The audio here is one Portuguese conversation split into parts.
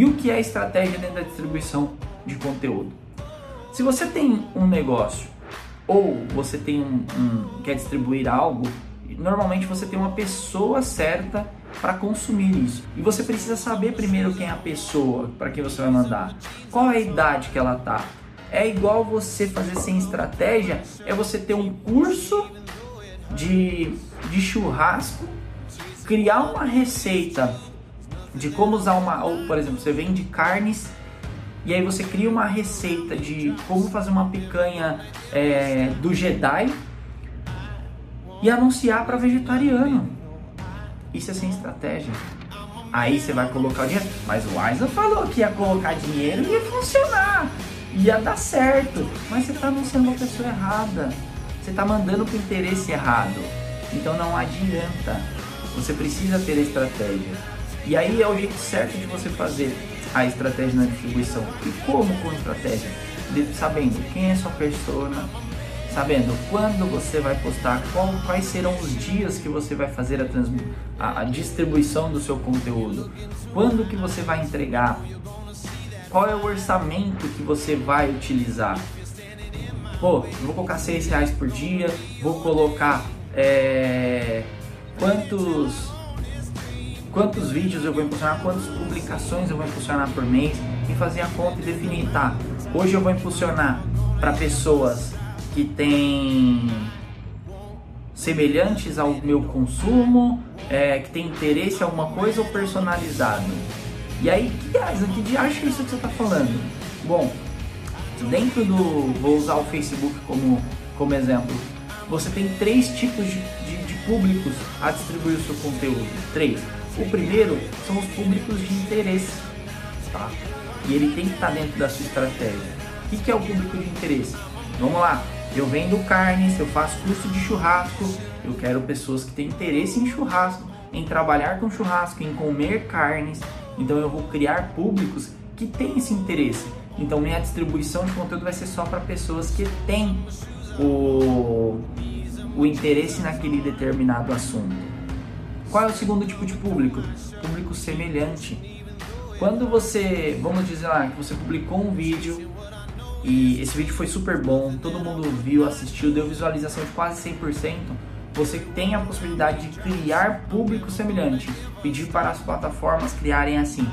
E o que é estratégia dentro da distribuição de conteúdo? Se você tem um negócio ou você tem um, um quer distribuir algo, normalmente você tem uma pessoa certa para consumir isso. E você precisa saber primeiro quem é a pessoa para quem você vai mandar. Qual é a idade que ela tá? É igual você fazer sem estratégia, é você ter um curso de, de churrasco, criar uma receita de como usar uma, ou por exemplo, você vende carnes e aí você cria uma receita de como fazer uma picanha é, do Jedi e anunciar para vegetariano. Isso é sem estratégia. Aí você vai colocar o dinheiro. Mas o Aiza falou que ia colocar dinheiro e ia funcionar. Ia dar certo. Mas você está anunciando uma pessoa errada. Você está mandando para o interesse errado. Então não adianta. Você precisa ter estratégia. E aí é o jeito certo de você fazer a estratégia na distribuição. E como com estratégia? sabendo quem é sua persona, sabendo quando você vai postar, qual, quais serão os dias que você vai fazer a, a, a, distribuição do seu conteúdo, quando que você vai entregar, qual é o orçamento que você vai utilizar. Pô, vou colocar seis reais por dia, vou colocar é, quantos quantos vídeos eu vou impulsionar, quantas publicações eu vou impulsionar por mês e fazer a conta e definir, tá? Hoje eu vou impulsionar para pessoas que têm semelhantes ao meu consumo, é, que tem interesse em alguma coisa ou personalizado. E aí, que dias, que dia acha isso que você está falando? Bom, dentro do, vou usar o Facebook como, como exemplo, você tem três tipos de, de, de públicos a distribuir o seu conteúdo. Três. O primeiro são os públicos de interesse, tá? E ele tem que estar dentro da sua estratégia. O que é o público de interesse? Vamos lá, eu vendo carnes, eu faço curso de churrasco, eu quero pessoas que têm interesse em churrasco, em trabalhar com churrasco, em comer carnes. Então eu vou criar públicos que têm esse interesse. Então minha distribuição de conteúdo vai ser só para pessoas que têm o, o interesse naquele determinado assunto. Qual é o segundo tipo de público? Público semelhante. Quando você, vamos dizer lá, que você publicou um vídeo e esse vídeo foi super bom, todo mundo viu, assistiu, deu visualização de quase 100%, você tem a possibilidade de criar público semelhante, pedir para as plataformas criarem assim.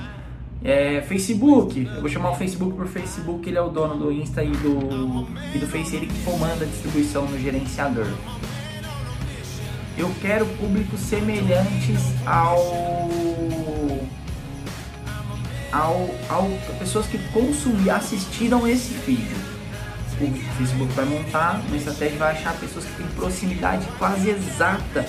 É, Facebook, eu vou chamar o Facebook por Facebook, ele é o dono do Insta e do, e do Face, ele que comanda a distribuição no gerenciador. Eu quero públicos semelhantes ao ao, ao pessoas que consumiram, assistiram esse vídeo. O Facebook vai montar uma estratégia vai achar pessoas que têm proximidade quase exata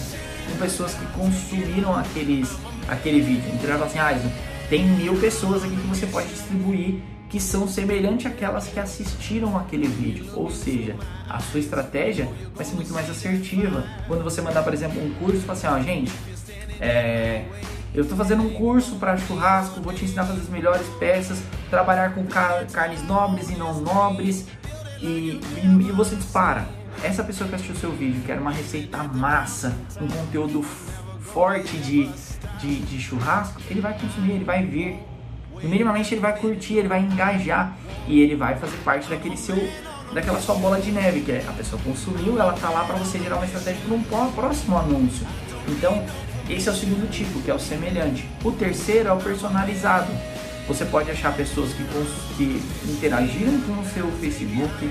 com pessoas que consumiram aqueles, aquele vídeo. Então ela fala assim, ah, tem mil pessoas aqui que você pode distribuir que são semelhantes àquelas que assistiram aquele vídeo. Ou seja, a sua estratégia vai ser muito mais assertiva. Quando você mandar, por exemplo, um curso, fala assim, ó, gente, é, eu estou fazendo um curso para churrasco, vou te ensinar a fazer as melhores peças, trabalhar com car carnes nobres e não nobres, e, e, e, você dispara. Essa pessoa que assistiu o seu vídeo quer uma receita massa, um conteúdo forte de, de, de churrasco, ele vai consumir, ele vai ver. E minimamente ele vai curtir, ele vai engajar e ele vai fazer parte daquele seu daquela sua bola de neve, que é a pessoa consumiu, ela tá lá para você gerar uma estratégia para um próximo anúncio. Então, esse é o segundo tipo, que é o semelhante. O terceiro é o personalizado. Você pode achar pessoas que, que interagiram com o seu Facebook,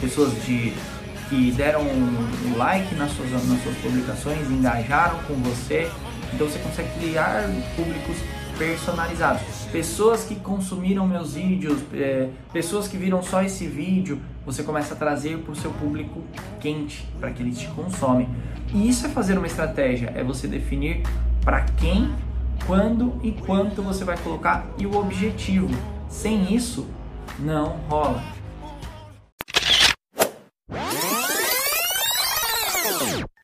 pessoas de, que deram um like nas suas, nas suas publicações, engajaram com você. Então você consegue criar públicos personalizados. Pessoas que consumiram meus vídeos, é, pessoas que viram só esse vídeo, você começa a trazer para o seu público quente, para que eles te consomem. E isso é fazer uma estratégia, é você definir para quem, quando e quanto você vai colocar e o objetivo. Sem isso, não rola.